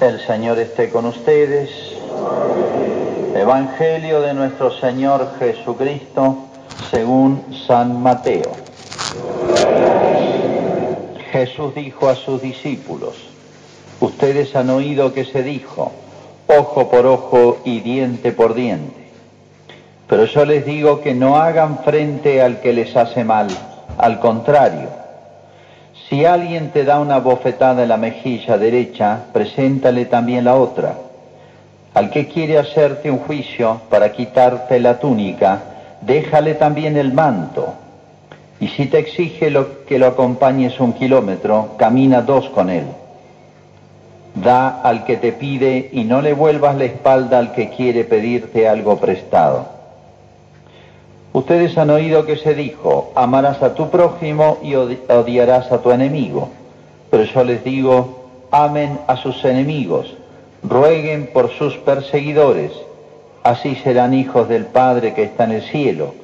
El Señor esté con ustedes. Evangelio de nuestro Señor Jesucristo según San Mateo. Jesús dijo a sus discípulos, ustedes han oído que se dijo, ojo por ojo y diente por diente. Pero yo les digo que no hagan frente al que les hace mal, al contrario. Si alguien te da una bofetada en la mejilla derecha, preséntale también la otra. Al que quiere hacerte un juicio para quitarte la túnica, déjale también el manto. Y si te exige lo, que lo acompañes un kilómetro, camina dos con él. Da al que te pide y no le vuelvas la espalda al que quiere pedirte algo prestado. Ustedes han oído que se dijo, amarás a tu prójimo y odiarás a tu enemigo. Pero yo les digo, amen a sus enemigos, rueguen por sus perseguidores, así serán hijos del Padre que está en el cielo,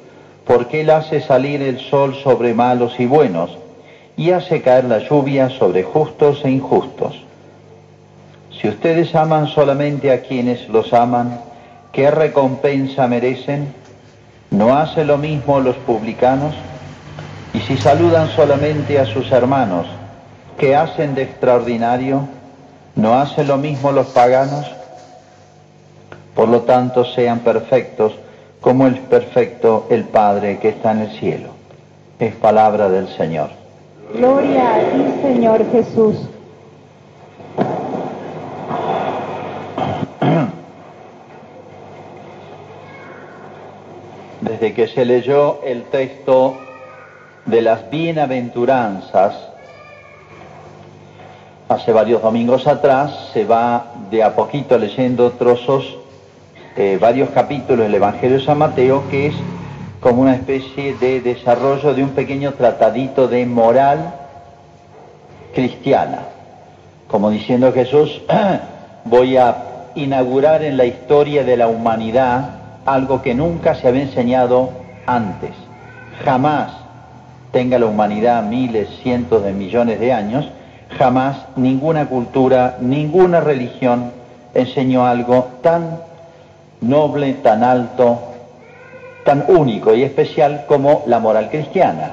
porque Él hace salir el sol sobre malos y buenos, y hace caer la lluvia sobre justos e injustos. Si ustedes aman solamente a quienes los aman, ¿qué recompensa merecen? ¿No hace lo mismo los publicanos? Y si saludan solamente a sus hermanos, ¿qué hacen de extraordinario? ¿No hacen lo mismo los paganos? Por lo tanto, sean perfectos como es perfecto el Padre que está en el cielo. Es palabra del Señor. Gloria a ti, Señor Jesús. Que se leyó el texto de las bienaventuranzas, hace varios domingos atrás, se va de a poquito leyendo trozos, eh, varios capítulos del Evangelio de San Mateo, que es como una especie de desarrollo de un pequeño tratadito de moral cristiana, como diciendo Jesús, voy a inaugurar en la historia de la humanidad algo que nunca se había enseñado antes. Jamás tenga la humanidad miles, cientos de millones de años, jamás ninguna cultura, ninguna religión enseñó algo tan noble, tan alto, tan único y especial como la moral cristiana,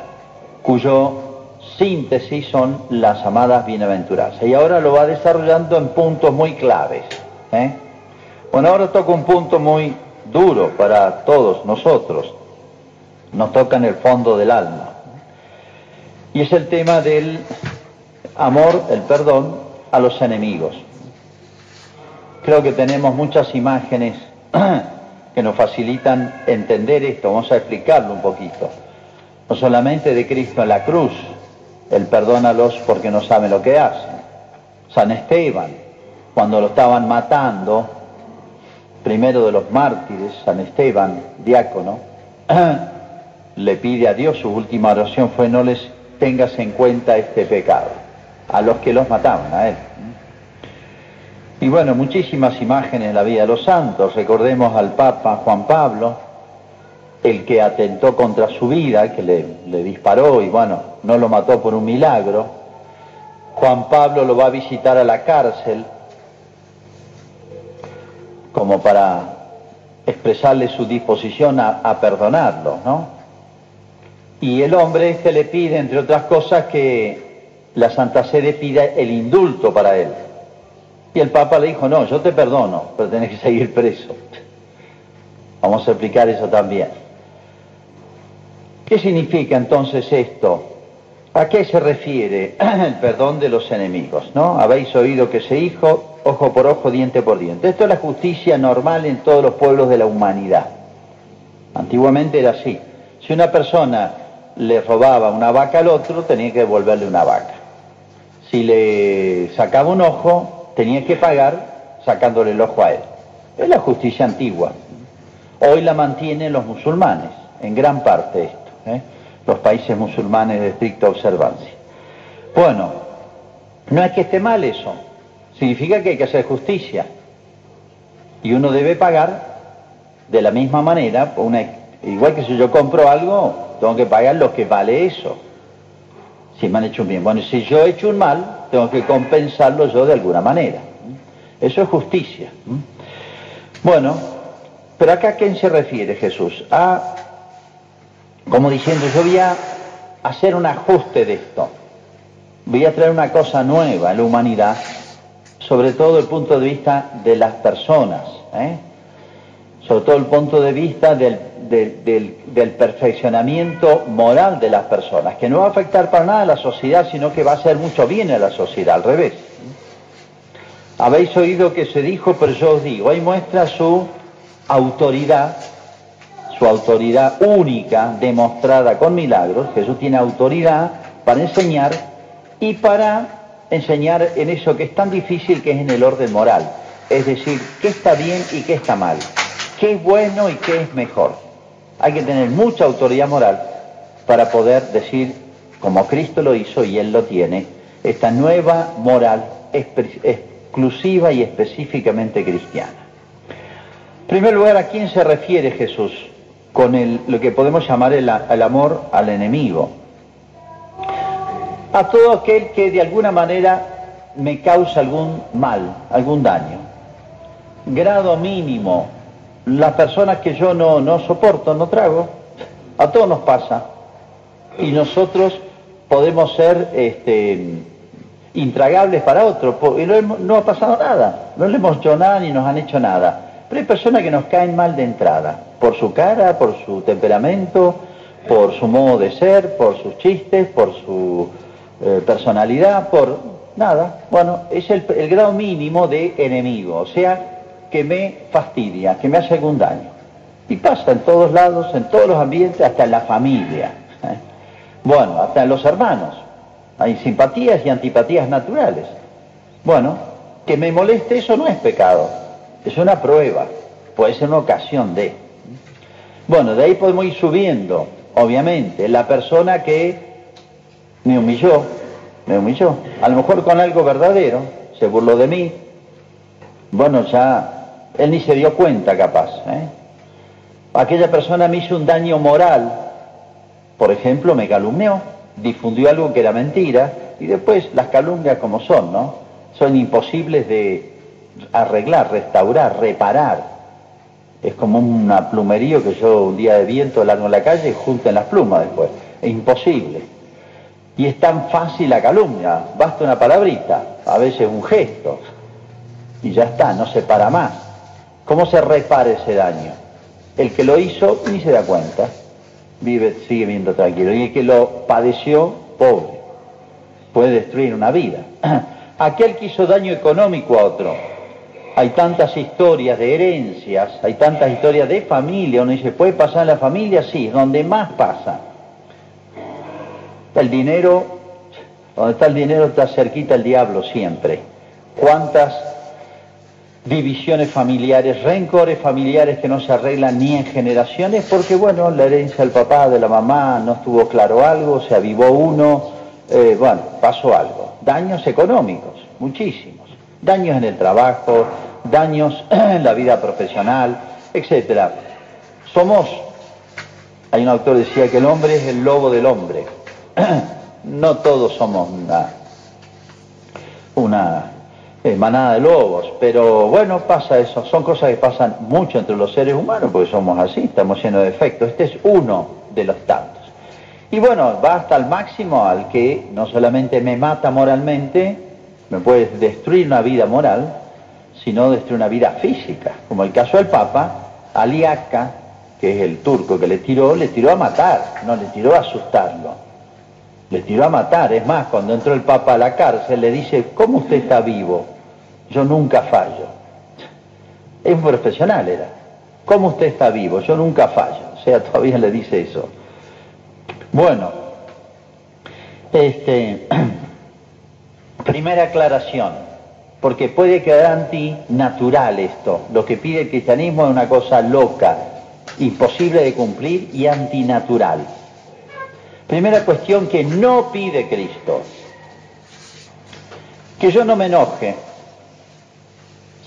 cuyo síntesis son las amadas bienaventuranzas. Y ahora lo va desarrollando en puntos muy claves. ¿eh? Bueno, ahora toca un punto muy duro para todos nosotros, nos toca en el fondo del alma. Y es el tema del amor, el perdón a los enemigos. Creo que tenemos muchas imágenes que nos facilitan entender esto, vamos a explicarlo un poquito. No solamente de Cristo en la cruz, el perdónalos porque no saben lo que hacen. San Esteban, cuando lo estaban matando, primero de los mártires, San Esteban, diácono, le pide a Dios, su última oración fue no les tengas en cuenta este pecado, a los que los mataban, a él. Y bueno, muchísimas imágenes en la vida de los santos, recordemos al Papa Juan Pablo, el que atentó contra su vida, que le, le disparó y bueno, no lo mató por un milagro. Juan Pablo lo va a visitar a la cárcel como para expresarle su disposición a, perdonarlo, ¿no? Y el hombre este le pide, entre otras cosas, que la Santa Sede pida el indulto para él. Y el Papa le dijo, no, yo te perdono, pero tenés que seguir preso. Vamos a explicar eso también. ¿Qué significa entonces esto? ¿A qué se refiere el perdón de los enemigos? ¿No? Habéis oído que se dijo, ojo por ojo, diente por diente. Esto es la justicia normal en todos los pueblos de la humanidad. Antiguamente era así. Si una persona le robaba una vaca al otro, tenía que devolverle una vaca. Si le sacaba un ojo, tenía que pagar sacándole el ojo a él. Es la justicia antigua. Hoy la mantienen los musulmanes, en gran parte esto, ¿eh? Los países musulmanes de estricta observancia. Bueno, no es que esté mal eso, significa que hay que hacer justicia. Y uno debe pagar de la misma manera, igual que si yo compro algo, tengo que pagar lo que vale eso. Si me han hecho un bien. Bueno, si yo he hecho un mal, tengo que compensarlo yo de alguna manera. Eso es justicia. Bueno, pero acá a quién se refiere Jesús? A, como diciendo, yo voy a hacer un ajuste de esto. Voy a traer una cosa nueva en la humanidad, sobre todo el punto de vista de las personas, ¿eh? sobre todo el punto de vista del, del, perfeccionamiento moral de las personas, que no va a afectar para nada a la sociedad, sino que va a hacer mucho bien a la sociedad, al revés. Habéis oído que se dijo, pero yo os digo, ahí muestra su autoridad, su autoridad única, demostrada con milagros. Jesús tiene autoridad para enseñar y para enseñar en eso que es tan difícil que es en el orden moral. Es decir, qué está bien y qué está mal, qué es bueno y qué es mejor. Hay que tener mucha autoridad moral para poder decir, como Cristo lo hizo y Él lo tiene, esta nueva moral exclusiva y específicamente cristiana. En primer lugar, ¿a quién se refiere Jesús con el, lo que podemos llamar el, amor al enemigo? A todo aquel que de alguna manera me causa algún mal, algún daño. Grado mínimo, las personas que yo no, no soporto, no trago, a todos nos pasa. Y nosotros podemos ser este, intragables para otros, y no, ha pasado nada, no le hemos hecho nada ni nos han hecho nada. Pero hay personas que nos caen mal de entrada, por su cara, por su temperamento, por su modo de ser, por sus chistes, por su eh, personalidad, por nada. Bueno, es el, grado mínimo de enemigo, o sea, que me fastidia, que me hace algún daño. Y pasa en todos lados, en todos los ambientes, hasta en la familia. Bueno, hasta en los hermanos. Hay simpatías y antipatías naturales. Bueno, que me moleste eso no es pecado, es una prueba, puede ser una ocasión de. Bueno, de ahí podemos ir subiendo, obviamente, la persona que me humilló, me humilló, a lo mejor con algo verdadero, se burló de mí, bueno, ya él ni se dio cuenta capaz. ¿eh? Aquella persona me hizo un daño moral, por ejemplo, me calumnió, difundió algo que era mentira y después las calumnias como son, ¿no? Son imposibles de arreglar, restaurar, reparar. Es como una plumería que yo un día de viento largo en la calle y junten las plumas después. Es imposible. Y es tan fácil la calumnia, basta una palabrita, a veces un gesto, y ya está, no se para más. ¿Cómo se repara ese daño? El que lo hizo ni se da cuenta vive, sigue viendo tranquilo. Y el que lo padeció, pobre, puede destruir una vida. Aquel que hizo daño económico a otro. Hay tantas historias de herencias, hay tantas historias de familia, uno dice, ¿puede pasar en la familia? Sí, donde más pasa. El dinero, donde está el dinero está cerquita el diablo siempre. ¿Cuántas divisiones familiares, rencores familiares que no se arreglan ni en generaciones, porque bueno, la herencia del papá, de la mamá, no estuvo claro algo, se avivó uno, eh, bueno, pasó algo. Daños económicos, muchísimos. Daños en el trabajo, daños en la vida profesional, etcétera. Somos, hay un autor que decía que el hombre es el lobo del hombre. no todos somos una, una manada de lobos, pero bueno, pasa eso, son cosas que pasan mucho entre los seres humanos, porque somos así, estamos llenos de defectos, este es uno de los tantos. Y bueno, va hasta el máximo al que no solamente me mata moralmente, me puede destruir una vida moral, sino destruir una vida física, como el caso del Papa, Aliaca, que es el turco que le tiró, le tiró a matar, no le tiró a asustarlo le tiró a matar. Es más, cuando entró el Papa a la cárcel, le dice, ¿cómo usted está vivo? Yo nunca fallo. Es un profesional, era. ¿Cómo usted está vivo? Yo nunca fallo. O sea, todavía le dice eso. Bueno, este, primera aclaración, porque puede quedar antinatural esto. Lo que pide el cristianismo es una cosa loca, imposible de cumplir y antinatural. Primera cuestión que no pide Cristo. Que yo no me enoje.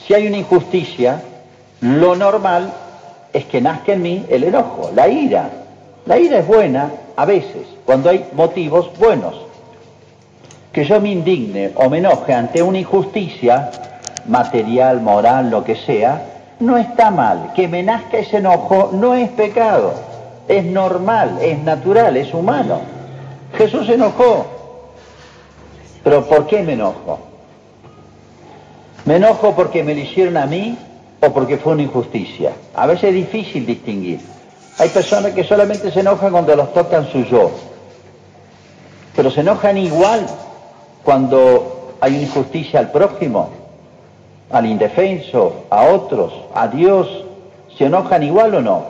Si hay una injusticia, lo normal es que nazca en mí el enojo, la ira. La ira es buena a veces, cuando hay motivos buenos. Que yo me indigne o me enoje ante una injusticia material, moral, lo que sea, no está mal. Que me nazca ese enojo no es pecado, es normal, es natural, es humano. Jesús se enojó. Pero ¿por qué me enojo? ¿Me enojo porque me lo hicieron a mí o porque fue una injusticia? A veces es difícil distinguir. Hay personas que solamente se enojan cuando los tocan su yo, pero se enojan igual cuando hay injusticia al prójimo, al indefenso, a otros, a Dios. ¿Se enojan igual o no?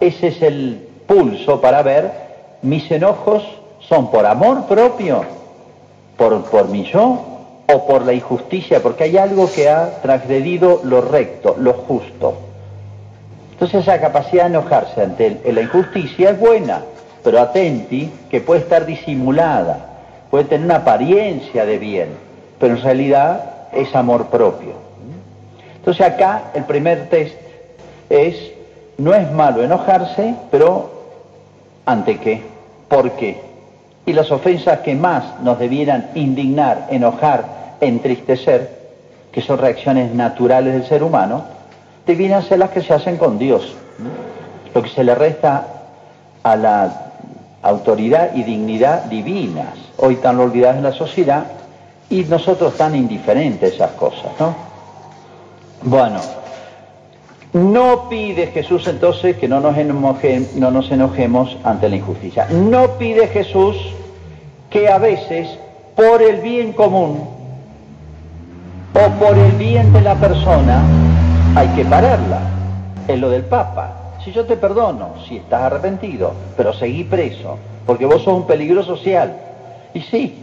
Ese es el pulso para ver mis enojos son por amor propio, por, por mi yo o por la injusticia, porque hay algo que ha transgredido lo recto, lo justo. Entonces esa capacidad de enojarse ante la injusticia es buena, pero atenti que puede estar disimulada, puede tener una apariencia de bien, pero en realidad es amor propio. Entonces acá el primer test es, no es malo enojarse, pero ¿ante qué? ¿Por qué? Y las ofensas que más nos debieran indignar, enojar, entristecer, que son reacciones naturales del ser humano, debieran ser las que se hacen con Dios. Lo que se le resta a la autoridad y dignidad divinas, hoy tan olvidadas en la sociedad, y nosotros tan indiferentes a esas cosas, ¿no? Bueno, no pide Jesús entonces que no nos, no nos enojemos ante la injusticia. No pide Jesús que a veces, por el bien común o por el bien de la persona, hay que pararla. Es lo del Papa. Si yo te perdono, si estás arrepentido, pero seguí preso, porque vos sos un peligro social. Y sí,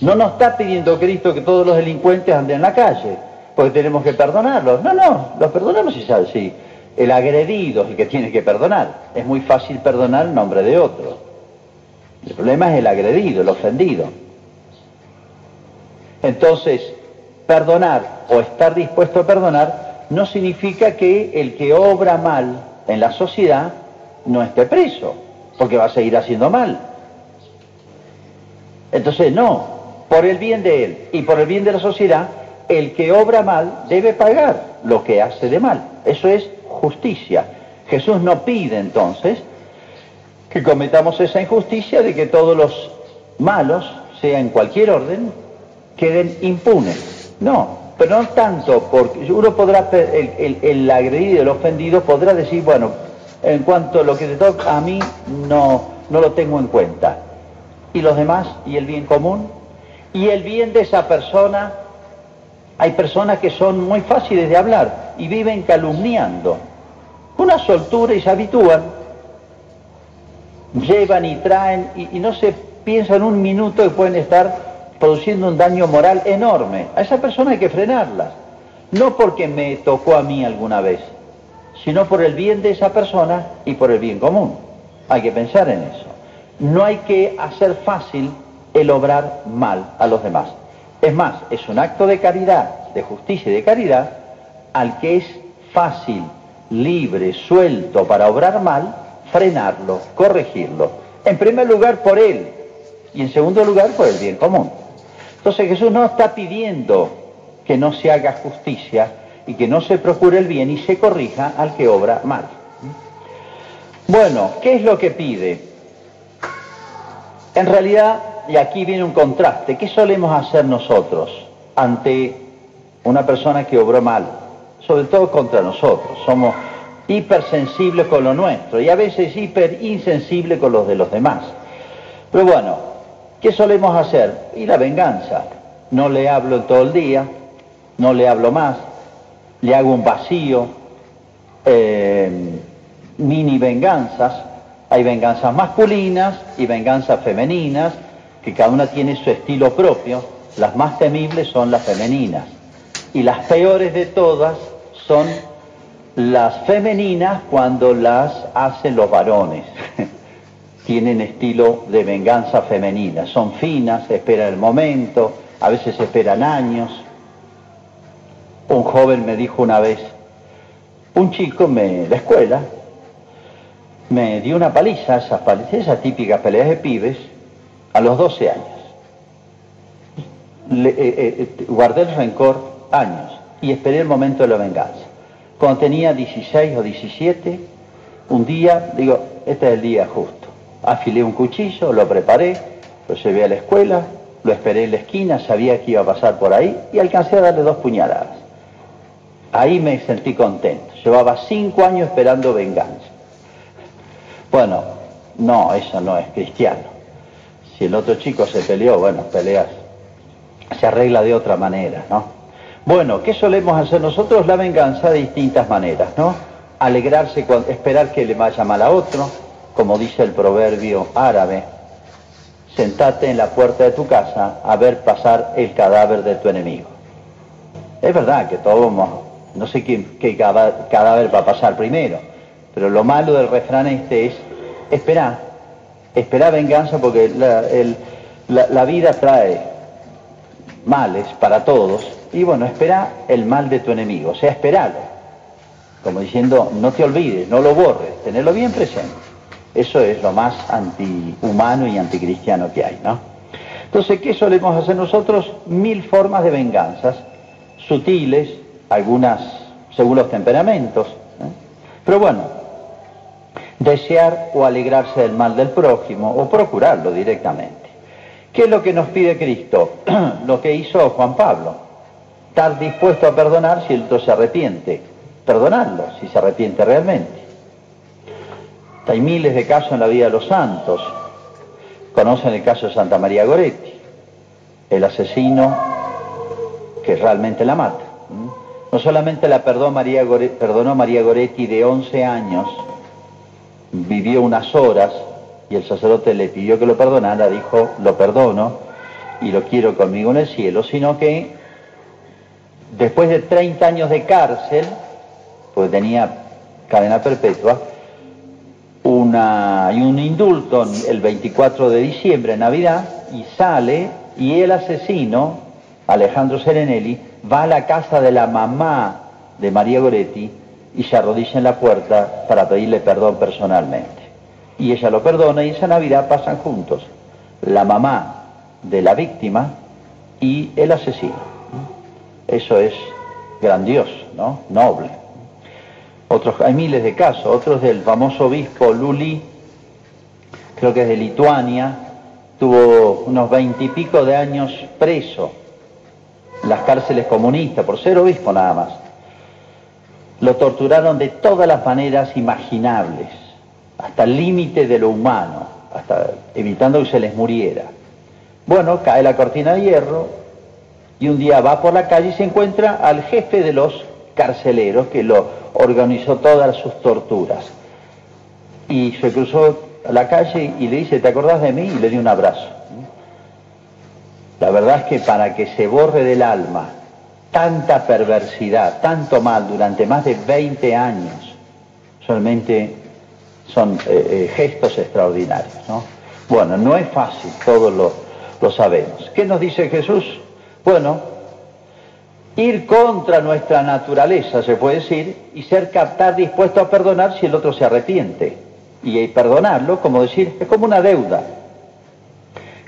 no nos está pidiendo Cristo que todos los delincuentes anden en la calle, porque tenemos que perdonarlos. No, no, los perdonamos si sabe, sí. El agredido es el que tiene que perdonar. Es muy fácil perdonar en nombre de otro. El problema es el agredido, el ofendido. Entonces, perdonar o estar dispuesto a perdonar no significa que el que obra mal en la sociedad no esté preso, porque va a seguir haciendo mal. Entonces, no, por el bien de él y por el bien de la sociedad, el que obra mal debe pagar lo que hace de mal. Eso es justicia. Jesús no pide entonces que cometamos esa injusticia de que todos los malos, sea en cualquier orden, queden impunes. No, pero no tanto porque uno podrá, el, el, agredido, el ofendido podrá decir, bueno, en cuanto a lo que te toca a mí, no, no lo tengo en cuenta. ¿Y los demás? ¿Y el bien común? ¿Y el bien de esa persona? Hay personas que son muy fáciles de hablar y viven calumniando. Una soltura y se habitúan llevan y traen y, no se piensa en un minuto que pueden estar produciendo un daño moral enorme. A esa persona hay que frenarla. No porque me tocó a mí alguna vez, sino por el bien de esa persona y por el bien común. Hay que pensar en eso. No hay que hacer fácil el obrar mal a los demás. Es más, es un acto de caridad, de justicia y de caridad, al que es fácil, libre, suelto para obrar mal, frenarlo, corregirlo. En primer lugar por él y en segundo lugar por el bien común. Entonces Jesús no está pidiendo que no se haga justicia y que no se procure el bien y se corrija al que obra mal. Bueno, ¿qué es lo que pide? En realidad, y aquí viene un contraste, ¿qué solemos hacer nosotros ante una persona que obró mal? Sobre todo contra nosotros. Somos hipersensible con lo nuestro y a veces hiper insensible con los de los demás. Pero bueno, ¿qué solemos hacer? Y la venganza. No le hablo todo el día, no le hablo más, le hago un vacío, eh, mini venganzas. Hay venganzas masculinas y venganzas femeninas, que cada una tiene su estilo propio. Las más temibles son las femeninas. Y las peores de todas son las femeninas cuando las hacen los varones. Tienen estilo de venganza femenina. Son finas, esperan el momento, a veces esperan años. Un joven me dijo una vez, un chico me, la escuela me dio una paliza, esas palizas, esas típicas peleas de pibes, a los 12 años. Le, eh, eh, guardé el rencor años y esperé el momento de la venganza. Cuando tenía 16 o 17, un día, digo, este es el día justo. Afilé un cuchillo, lo preparé, lo llevé a la escuela, lo esperé en la esquina, sabía que iba a pasar por ahí y alcancé a darle dos puñaladas. Ahí me sentí contento. Llevaba cinco años esperando venganza. Bueno, no, eso no es cristiano. Si el otro chico se peleó, bueno, peleas, se arregla de otra manera, ¿no? Bueno, ¿qué solemos hacer nosotros? La venganza de distintas maneras, ¿no? Alegrarse, esperar que le vaya mal a otro, como dice el proverbio árabe, sentate en la puerta de tu casa a ver pasar el cadáver de tu enemigo. Es verdad que todos, no sé qué, qué cadáver va a pasar primero, pero lo malo del refrán este es esperar, esperar venganza porque la, vida trae males para todos y bueno, espera el mal de tu enemigo, o sea, esperalo, como diciendo, no te olvides, no lo borres, tenerlo bien presente. Eso es lo más antihumano y anticristiano que hay, ¿no? Entonces, ¿qué solemos hacer nosotros? Mil formas de venganzas, sutiles, algunas según los temperamentos. Pero bueno, desear o alegrarse del mal del prójimo o procurarlo directamente. ¿Qué es lo que nos pide Cristo? lo que hizo Juan Pablo. Estar dispuesto a perdonar si el otro se arrepiente. Perdonarlo si se arrepiente realmente. Hay miles de casos en la vida de los santos. Conocen el caso de Santa María Goretti, el asesino que realmente la mata. No solamente la perdonó María, Goretti, perdonó María Goretti de 11 años, vivió unas horas y el sacerdote le pidió que lo perdonara, dijo, lo perdono y lo quiero conmigo en el cielo, sino que después de 30 años de cárcel, pues tenía cadena perpetua, una, y un indulto el 24 de diciembre, Navidad, y sale y el asesino, Alejandro Serenelli, va a la casa de la mamá de María Goretti y se arrodilla en la puerta para pedirle perdón personalmente. Y ella lo perdona y esa Navidad pasan juntos la mamá de la víctima y el asesino. Eso es grandioso, ¿no? Noble. Otros, hay miles de casos, otros del famoso obispo Luli, creo que es de Lituania, tuvo unos veintipico de años preso en las cárceles comunistas por ser obispo nada más. Lo torturaron de todas las maneras imaginables, hasta el límite de lo humano, hasta evitando que se les muriera. Bueno, cae la cortina de hierro y un día va por la calle y se encuentra al jefe de los carceleros que lo organizó todas sus torturas. Y se cruzó a la calle y le dice, ¿te acordás de mí? Y le dio un abrazo. La verdad es que para que se borre del alma tanta perversidad, tanto mal durante más de 20 años, solamente son eh, eh, gestos extraordinarios. ¿no? Bueno, no es fácil, todos lo, lo sabemos. ¿Qué nos dice Jesús? Bueno, ir contra nuestra naturaleza, se puede decir, y ser captar dispuesto a perdonar si el otro se arrepiente. Y perdonarlo, como decir, es como una deuda.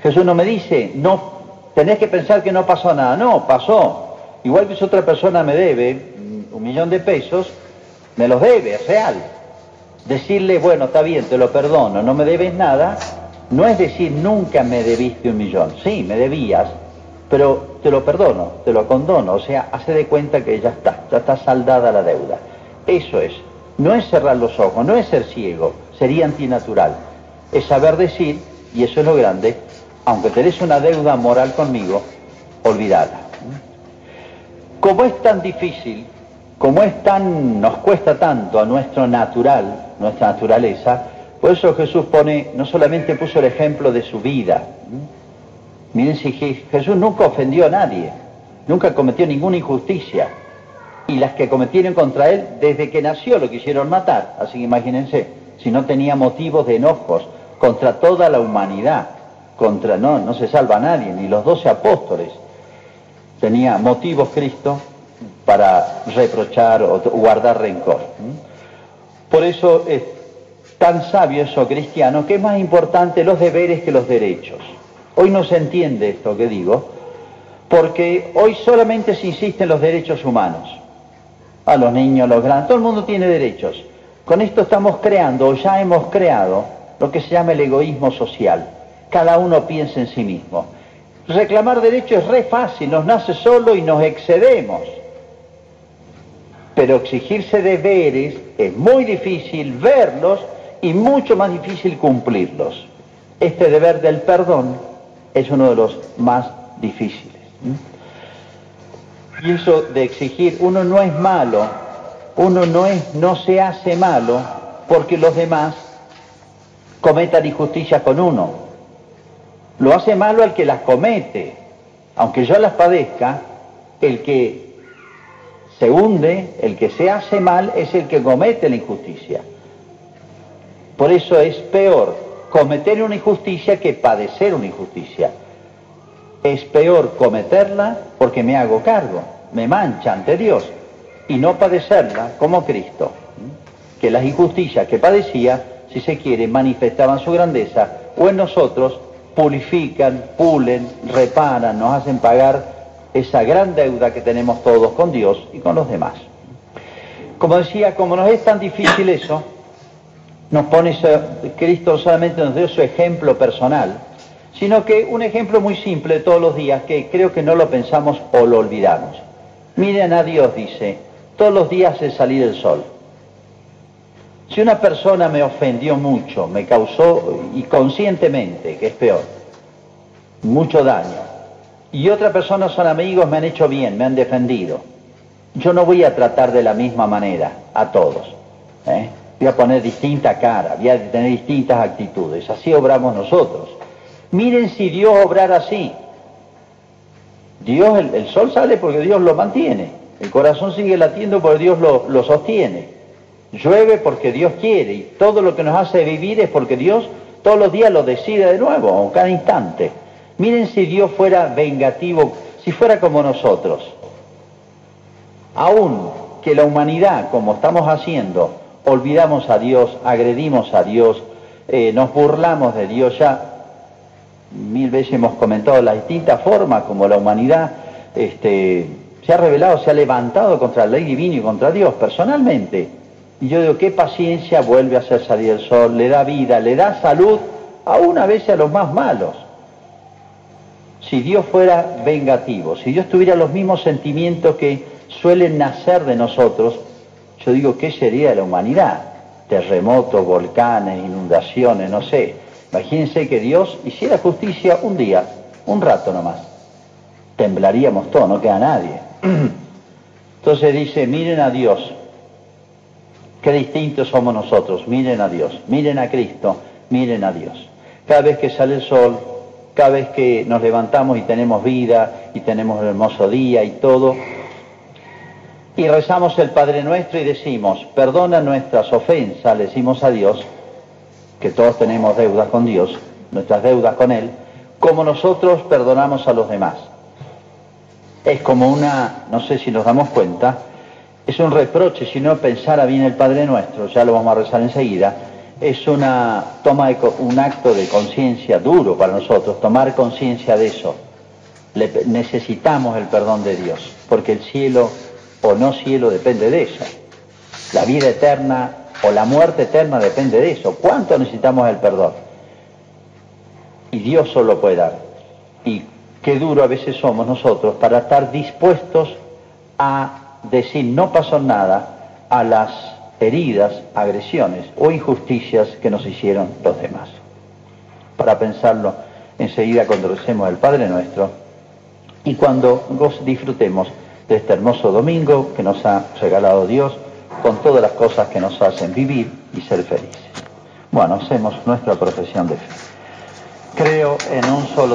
Jesús no me dice, no, tenés que pensar que no pasó nada. No, pasó. Igual que si otra persona me debe un millón de pesos, me los debe, es real. Decirle, bueno, está bien, te lo perdono, no me debes nada, no es decir nunca me debiste un millón. Sí, me debías, pero te lo perdono, te lo condono, o sea, hace de cuenta que ya está, ya está saldada la deuda. Eso es, no es cerrar los ojos, no es ser ciego, sería antinatural, es saber decir, y eso es lo grande, aunque tenés una deuda moral conmigo, olvidada. Como es tan difícil, como es tan, nos cuesta tanto a nuestro natural, nuestra naturaleza, por eso Jesús pone, no solamente puso el ejemplo de su vida, Miren si Jesús nunca ofendió a nadie, nunca cometió ninguna injusticia. Y las que cometieron contra él, desde que nació lo quisieron matar. Así que imagínense, si no tenía motivos de enojos contra toda la humanidad, contra no, no se salva a nadie, ni los doce apóstoles. Tenía motivos Cristo para reprochar o guardar rencor. Por eso es tan sabio eso cristiano que es más importante los deberes que los derechos. Hoy no se entiende esto que digo, porque hoy solamente se insiste los derechos humanos, a los niños, a los grandes, todo el mundo tiene derechos. Con esto estamos creando, o ya hemos creado, lo que se llama el egoísmo social. Cada uno piensa en sí mismo. Reclamar derechos es re fácil, nos nace solo y nos excedemos. Pero exigirse deberes es muy difícil verlos y mucho más difícil cumplirlos. Este deber del perdón es uno de los más difíciles. Y eso de exigir, uno no es malo, uno no es, no se hace malo porque los demás cometan injusticias con uno. Lo hace malo al que las comete. Aunque yo las padezca, el que se hunde, el que se hace mal, es el que comete la injusticia. Por eso es peor cometer una injusticia que padecer una injusticia. Es peor cometerla porque me hago cargo, me mancha ante Dios, y no padecerla como Cristo, que las injusticias que padecía, si se quiere, manifestaban su grandeza, o en nosotros purifican, pulen, reparan, nos hacen pagar esa gran deuda que tenemos todos con Dios y con los demás. Como decía, como nos es tan difícil eso, nos pone, Cristo solamente nos dio su ejemplo personal, sino que un ejemplo muy simple de todos los días que creo que no lo pensamos o lo olvidamos. Miren a Dios, dice, todos los días es salir el sol. Si una persona me ofendió mucho, me causó, y conscientemente, que es peor, mucho daño, y otra persona son amigos, me han hecho bien, me han defendido, yo no voy a tratar de la misma manera a todos. ¿eh? voy a poner distinta cara, voy a tener distintas actitudes. Así obramos nosotros. Miren si Dios obrara así. Dios, el, sol sale porque Dios lo mantiene. El corazón sigue latiendo porque Dios lo, lo sostiene. Llueve porque Dios quiere. Y todo lo que nos hace vivir es porque Dios todos los días lo decide de nuevo, cada instante. Miren si Dios fuera vengativo, si fuera como nosotros. Aún que la humanidad, como estamos haciendo, olvidamos a Dios, agredimos a Dios, eh, nos burlamos de Dios. Ya mil veces hemos comentado las distintas formas como la humanidad este, se ha revelado, se ha levantado contra la ley divina y contra Dios personalmente. Y yo digo, qué paciencia vuelve a hacer salir el sol, le da vida, le da salud, aún a veces a los más malos. Si Dios fuera vengativo, si Dios tuviera los mismos sentimientos que suelen nacer de nosotros, yo digo, ¿qué sería de la humanidad? Terremotos, volcanes, inundaciones, no sé. Imagínense que Dios hiciera justicia un día, un rato nomás. Temblaríamos todos, no queda nadie. Entonces dice, miren a Dios, qué distintos somos nosotros, miren a Dios, miren a Cristo, miren a Dios. Cada vez que sale el sol, cada vez que nos levantamos y tenemos vida y tenemos un hermoso día y todo, y rezamos el Padre Nuestro y decimos, perdona nuestras ofensas, le decimos a Dios, que todos tenemos deudas con Dios, nuestras deudas con Él, como nosotros perdonamos a los demás. Es como una, no sé si nos damos cuenta, es un reproche, si no pensara bien el Padre Nuestro, ya lo vamos a rezar enseguida, es una toma un acto de conciencia duro para nosotros, tomar conciencia de eso. necesitamos el perdón de Dios, porque el cielo o no cielo depende de eso. La vida eterna o la muerte eterna depende de eso. ¿Cuánto necesitamos el perdón? Y Dios solo puede dar. Y qué duro a veces somos nosotros para estar dispuestos a decir no pasó nada a las heridas, agresiones o injusticias que nos hicieron los demás. Para pensarlo enseguida cuando recemos el Padre Nuestro y cuando disfrutemos de este hermoso domingo que nos ha regalado Dios con todas las cosas que nos hacen vivir y ser felices. Bueno, hacemos nuestra profesión de fe. Creo en un solo